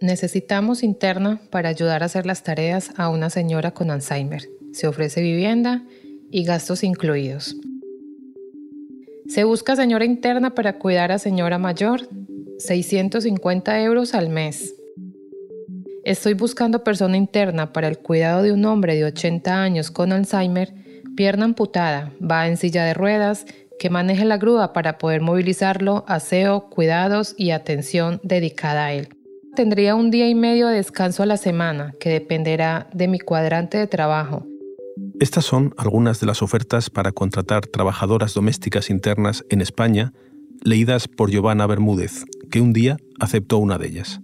Necesitamos interna para ayudar a hacer las tareas a una señora con Alzheimer. Se ofrece vivienda y gastos incluidos. Se busca señora interna para cuidar a señora mayor, 650 euros al mes. Estoy buscando persona interna para el cuidado de un hombre de 80 años con Alzheimer, pierna amputada, va en silla de ruedas, que maneje la grúa para poder movilizarlo, aseo, cuidados y atención dedicada a él. Tendría un día y medio de descanso a la semana, que dependerá de mi cuadrante de trabajo. Estas son algunas de las ofertas para contratar trabajadoras domésticas internas en España, leídas por Giovanna Bermúdez, que un día aceptó una de ellas.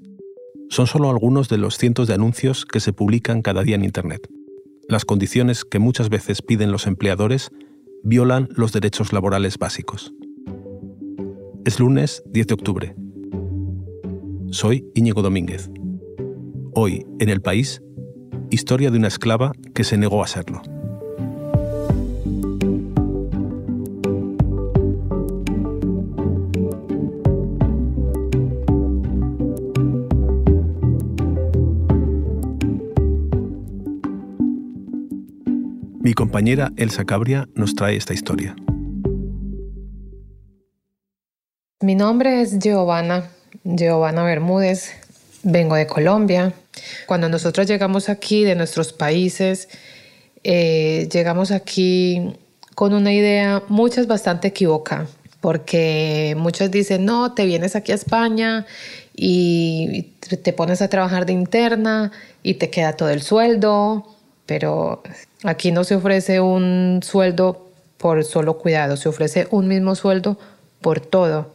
Son solo algunos de los cientos de anuncios que se publican cada día en Internet. Las condiciones que muchas veces piden los empleadores violan los derechos laborales básicos. Es lunes 10 de octubre. Soy Íñigo Domínguez. Hoy, en el país, historia de una esclava que se negó a serlo. Mi compañera Elsa Cabria nos trae esta historia. Mi nombre es Giovanna, Giovanna Bermúdez, vengo de Colombia. Cuando nosotros llegamos aquí de nuestros países, eh, llegamos aquí con una idea, muchas bastante equivocada, porque muchos dicen, no, te vienes aquí a España y te pones a trabajar de interna y te queda todo el sueldo, pero Aquí no se ofrece un sueldo por solo cuidado, se ofrece un mismo sueldo por todo,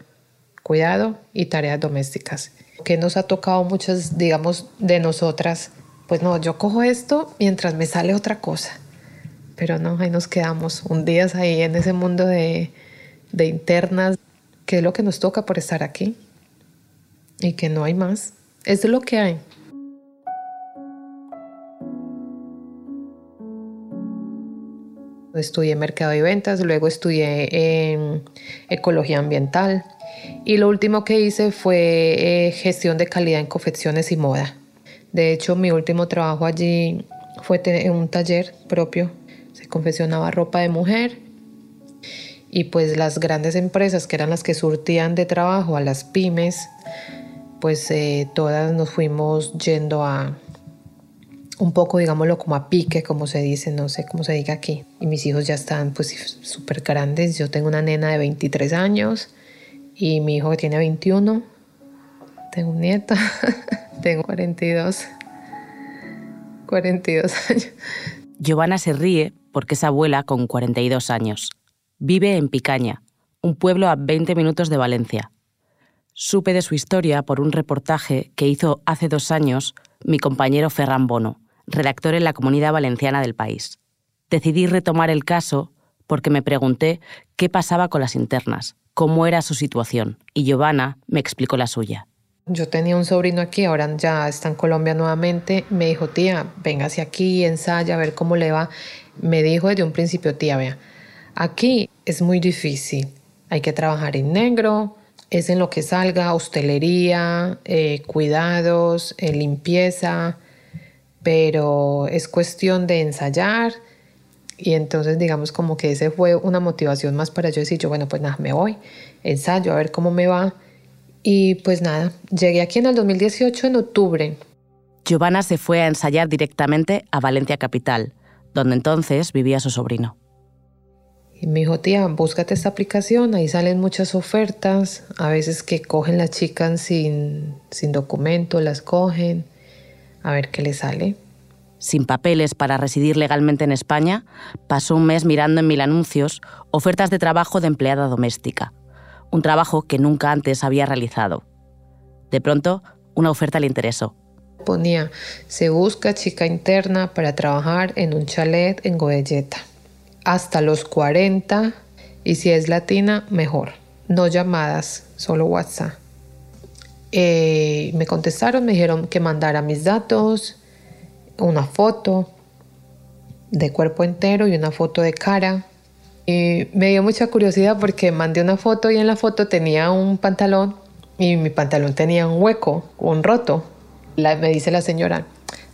cuidado y tareas domésticas. Que nos ha tocado muchas, digamos, de nosotras, pues no, yo cojo esto mientras me sale otra cosa. Pero no, ahí nos quedamos un día ahí en ese mundo de, de internas, que es lo que nos toca por estar aquí y que no hay más. Es lo que hay. Estudié mercado y ventas, luego estudié ecología ambiental y lo último que hice fue eh, gestión de calidad en confecciones y moda. De hecho, mi último trabajo allí fue en un taller propio. Se confeccionaba ropa de mujer y pues las grandes empresas que eran las que surtían de trabajo a las pymes, pues eh, todas nos fuimos yendo a, un poco, digámoslo, como a pique, como se dice, no sé cómo se diga aquí. Y mis hijos ya están pues súper grandes. Yo tengo una nena de 23 años y mi hijo tiene 21. Tengo un nieto, tengo 42. 42 años. Giovanna se ríe porque es abuela con 42 años. Vive en Picaña, un pueblo a 20 minutos de Valencia. Supe de su historia por un reportaje que hizo hace dos años mi compañero Ferran Bono, redactor en la Comunidad Valenciana del país. Decidí retomar el caso porque me pregunté qué pasaba con las internas, cómo era su situación, y Giovanna me explicó la suya. Yo tenía un sobrino aquí, ahora ya está en Colombia nuevamente. Me dijo, tía, véngase aquí, ensaya, a ver cómo le va. Me dijo desde un principio, tía, vea, aquí es muy difícil. Hay que trabajar en negro, es en lo que salga, hostelería, eh, cuidados, eh, limpieza, pero es cuestión de ensayar y entonces digamos como que ese fue una motivación más para yo decir yo bueno pues nada me voy ensayo a ver cómo me va. Y pues nada llegué aquí en el 2018 en octubre. Giovanna se fue a ensayar directamente a Valencia capital donde entonces vivía su sobrino. Y me dijo tía búscate esta aplicación ahí salen muchas ofertas a veces que cogen las chicas sin sin documento las cogen a ver qué le sale. Sin papeles para residir legalmente en España, pasó un mes mirando en mil anuncios ofertas de trabajo de empleada doméstica, un trabajo que nunca antes había realizado. De pronto, una oferta le interesó. Ponía, se busca chica interna para trabajar en un chalet en Godelleta. Hasta los 40 y si es latina, mejor. No llamadas, solo WhatsApp. Eh, me contestaron, me dijeron que mandara mis datos, una foto de cuerpo entero y una foto de cara. Y me dio mucha curiosidad porque mandé una foto y en la foto tenía un pantalón y mi pantalón tenía un hueco, un roto. me dice la señora,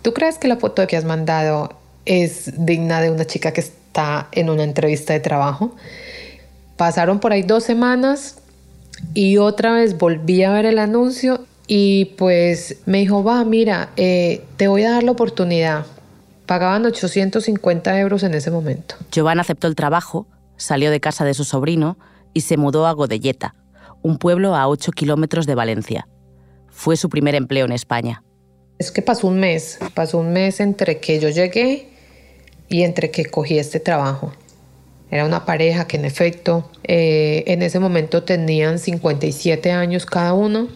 ¿tú crees que la foto que has mandado es digna de una chica que está en una entrevista de trabajo? Pasaron por ahí dos semanas y otra vez volví a ver el anuncio y pues me dijo, va, mira, eh, te voy a dar la oportunidad. Pagaban 850 euros en ese momento. Giovanna aceptó el trabajo, salió de casa de su sobrino y se mudó a Godelleta, un pueblo a 8 kilómetros de Valencia. Fue su primer empleo en España. Es que pasó un mes, pasó un mes entre que yo llegué y entre que cogí este trabajo. Era una pareja que en efecto eh, en ese momento tenían 57 años cada uno.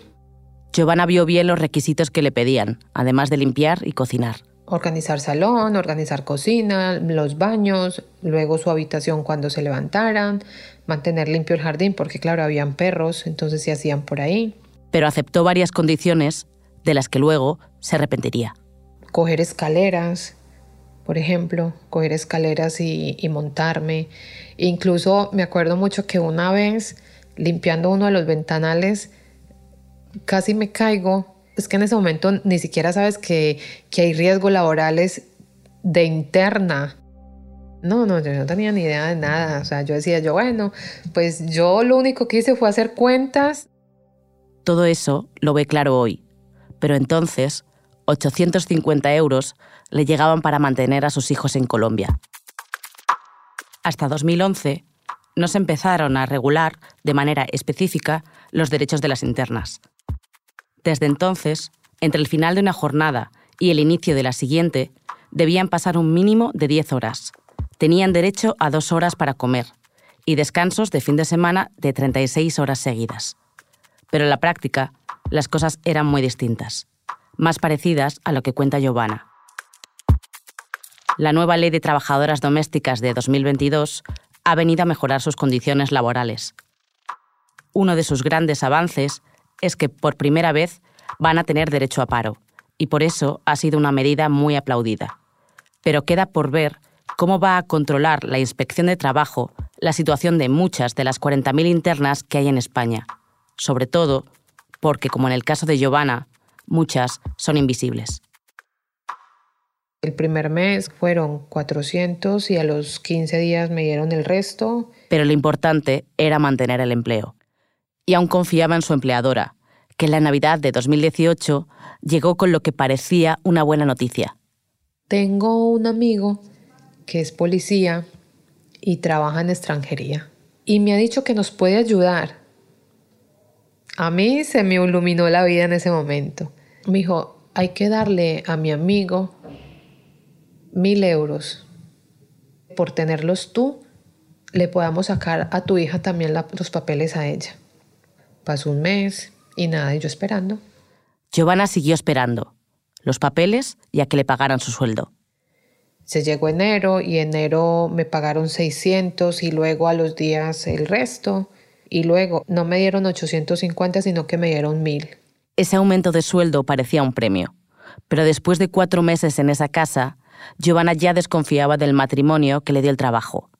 Giovanna vio bien los requisitos que le pedían, además de limpiar y cocinar. Organizar salón, organizar cocina, los baños, luego su habitación cuando se levantaran, mantener limpio el jardín porque claro, habían perros, entonces se hacían por ahí. Pero aceptó varias condiciones de las que luego se arrepentiría. Coger escaleras, por ejemplo, coger escaleras y, montarme. Incluso me acuerdo mucho que una vez, limpiando uno de los ventanales, casi me caigo. Es que en ese momento ni siquiera sabes que, que hay riesgos laborales de interna. No, no, yo no tenía ni idea de nada. O sea, yo decía, yo, bueno, pues yo lo único que hice fue hacer cuentas. Todo eso lo ve claro hoy. Pero entonces, 850 euros le llegaban para mantener a sus hijos en Colombia. Hasta 2011 no se empezaron a regular de manera específica los derechos de las internas. Desde entonces, entre el final de una jornada y el inicio de la siguiente, debían pasar un mínimo de 10 horas. Tenían derecho a dos horas para comer y descansos de fin de semana de 36 horas seguidas. Pero en la práctica, las cosas eran muy distintas, más parecidas a lo que cuenta Giovanna la nueva Ley de Trabajadoras Domésticas de 2022 ha venido a mejorar sus condiciones laborales. Uno de sus grandes avances es que por primera vez van a tener derecho a paro, y por eso ha sido una medida muy aplaudida. Pero queda por ver cómo va a controlar la inspección de trabajo la situación de muchas de las 40.000 internas que hay en España, sobre todo porque, como en el caso de Giovanna, muchas son invisibles. El primer mes fueron 400 y a los 15 días me dieron el resto. Pero lo importante era mantener el empleo. Y aún confiaba en su empleadora, que en la Navidad de 2018 llegó con lo que parecía una buena noticia. Tengo un amigo que es policía y trabaja en extranjería. Y me ha dicho que nos puede ayudar. A mí se me iluminó la vida en ese momento. Me dijo, hay que darle a mi amigo mil euros por tenerlos tú, le podamos sacar a tu hija también los papeles a ella. Pasó un mes y nada, y yo esperando. Giovanna siguió esperando los papeles y a que le pagaran su sueldo. Se llegó enero y enero me pagaron 600 y luego a los días el resto. Y luego no me dieron 850, sino que me dieron 1000. Ese aumento de sueldo parecía un premio. Pero después de cuatro meses en esa casa, Giovanna ya desconfiaba del matrimonio que le dio el trabajo.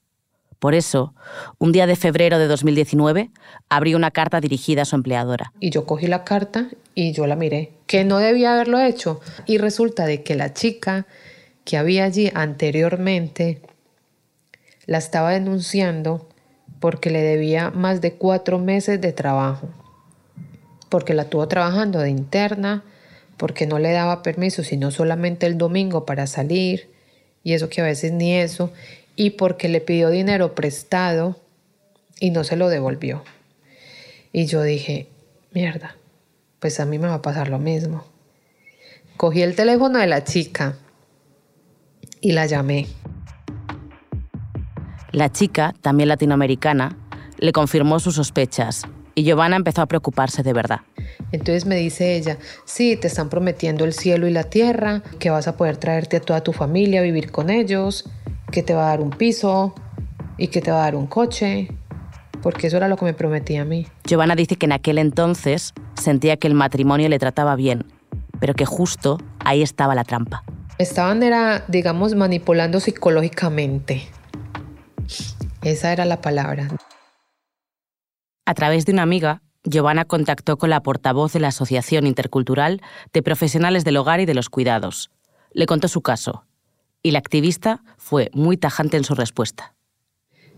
Por eso, un día de febrero de 2019, abrió una carta dirigida a su empleadora. Y yo cogí la carta y yo la miré, que no debía haberlo hecho. Y resulta de que la chica que había allí anteriormente la estaba denunciando porque le debía más de cuatro meses de trabajo, porque la tuvo trabajando de interna, porque no le daba permiso, sino solamente el domingo para salir, y eso que a veces ni eso, y porque le pidió dinero prestado y no se lo devolvió. Y yo dije, mierda, pues a mí me va a pasar lo mismo. Cogí el teléfono de la chica y la llamé. La chica, también latinoamericana, le confirmó sus sospechas y Giovanna empezó a preocuparse de verdad. Entonces me dice ella, sí, te están prometiendo el cielo y la tierra, que vas a poder traerte a toda tu familia a vivir con ellos, que te va a dar un piso y que te va a dar un coche, porque eso era lo que me prometía a mí. Giovanna dice que en aquel entonces sentía que el matrimonio le trataba bien, pero que justo ahí estaba la trampa. Estaban, era, digamos, manipulando psicológicamente. Esa era la palabra. A través de una amiga, Giovanna contactó con la portavoz de la Asociación Intercultural de Profesionales del Hogar y de los Cuidados. Le contó su caso y la activista fue muy tajante en su respuesta.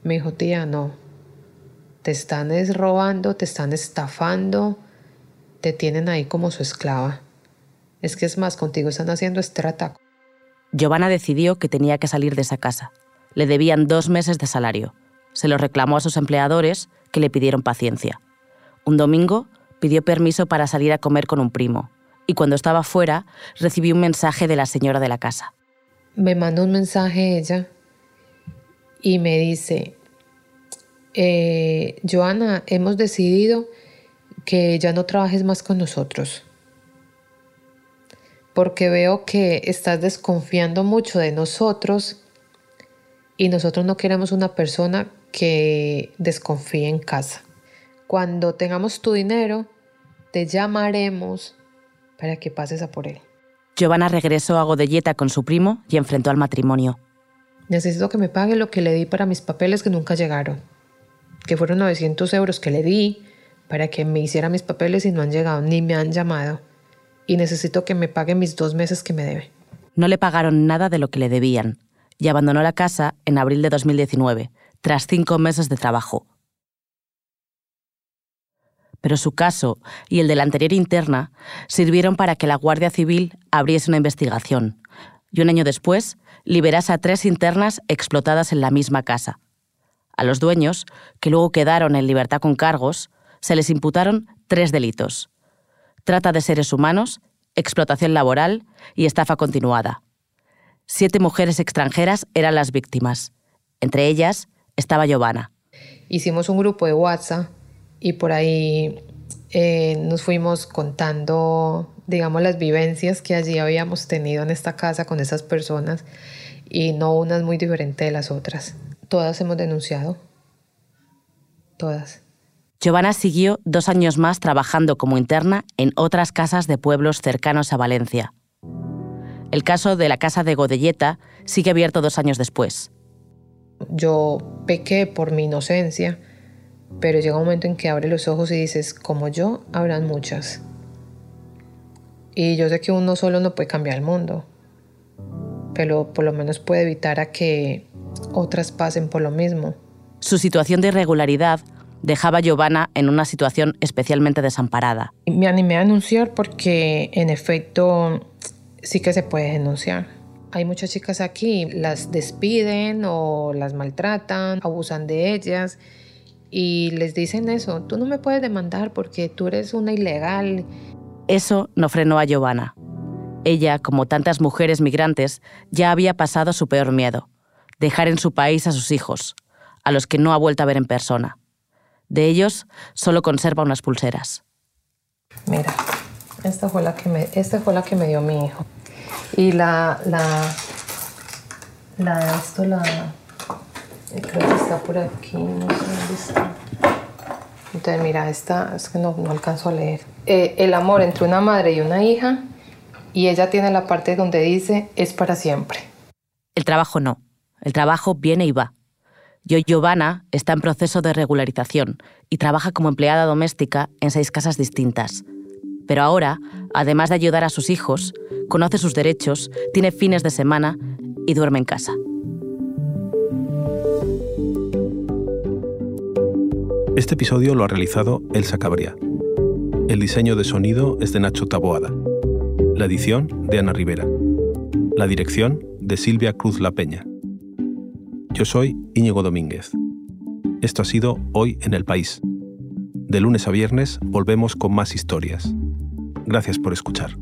Me dijo, tía, no. Te están robando, te están estafando, te tienen ahí como su esclava. Es que es más, contigo están haciendo estrata. Giovanna decidió que tenía que salir de esa casa. Le debían dos meses de salario. Se lo reclamó a sus empleadores, que le pidieron paciencia. Un domingo pidió permiso para salir a comer con un primo, y cuando estaba fuera recibió un mensaje de la señora de la casa. Me mandó un mensaje ella y me dice, eh, Joana, hemos decidido que ya no trabajes más con nosotros, porque veo que estás desconfiando mucho de nosotros y nosotros no queremos una persona que desconfíe en casa. Cuando tengamos tu dinero, te llamaremos para que pases a por él. Giovanna regresó a Godelleta con su primo y enfrentó al matrimonio. Necesito que me pague lo que le di para mis papeles que nunca llegaron, que fueron 900 euros que le di para que me hiciera mis papeles y no han llegado ni me han llamado. Y necesito que me pague mis dos meses que me debe. No le pagaron nada de lo que le debían y abandonó la casa en abril de 2019, tras cinco meses de trabajo. Pero su caso y el de la anterior interna sirvieron para que la Guardia Civil abriese una investigación y un año después liberase a tres internas explotadas en la misma casa. A los dueños, que luego quedaron en libertad con cargos, se les imputaron tres delitos. Trata de seres humanos, explotación laboral y estafa continuada. Siete mujeres extranjeras eran las víctimas. Entre ellas estaba Giovanna. Hicimos un grupo de WhatsApp y por ahí eh, nos fuimos contando, digamos, las vivencias que allí habíamos tenido en esta casa con esas personas y no unas muy diferentes de las otras. Todas hemos denunciado. Todas. Giovanna siguió dos años más trabajando como interna en otras casas de pueblos cercanos a Valencia. El caso de la casa de Godelleta sigue abierto dos años después. Yo pequé por mi inocencia pero llega un momento en que abre los ojos y dices, como yo, habrán muchas. Y yo sé que uno solo no puede cambiar el mundo, pero por lo menos puede evitar a que otras pasen por lo mismo. Su situación de irregularidad dejaba a Giovanna en una situación especialmente desamparada. Me animé a denunciar porque, en efecto, sí que se puede denunciar. Hay muchas chicas aquí, las despiden o las maltratan, abusan de ellas y les dicen eso, tú no me puedes demandar porque tú eres una ilegal. Eso no frenó a Giovanna. Ella, como tantas mujeres migrantes, ya había pasado su peor miedo, dejar en su país a sus hijos, a los que no ha vuelto a ver en persona. De ellos solo conserva unas pulseras. Mira, esta fue la que me, esta fue la que me dio mi hijo. Y la, la, la, esto la, Creo que está por aquí, no sé dónde está. Entonces, mira, esta es que no, no alcanzo a leer. Eh, el amor entre una madre y una hija, y ella tiene la parte donde dice es para siempre. El trabajo no. El trabajo viene y va. Yo, Giovanna, está en proceso de regularización y trabaja como empleada doméstica en seis casas distintas. Pero ahora, además de ayudar a sus hijos, conoce sus derechos, tiene fines de semana y duerme en casa. Este episodio lo ha realizado Elsa Cabría. El diseño de sonido es de Nacho Taboada. La edición de Ana Rivera. La dirección de Silvia Cruz La Peña. Yo soy Íñigo Domínguez. Esto ha sido Hoy en el País. De lunes a viernes volvemos con más historias. Gracias por escuchar.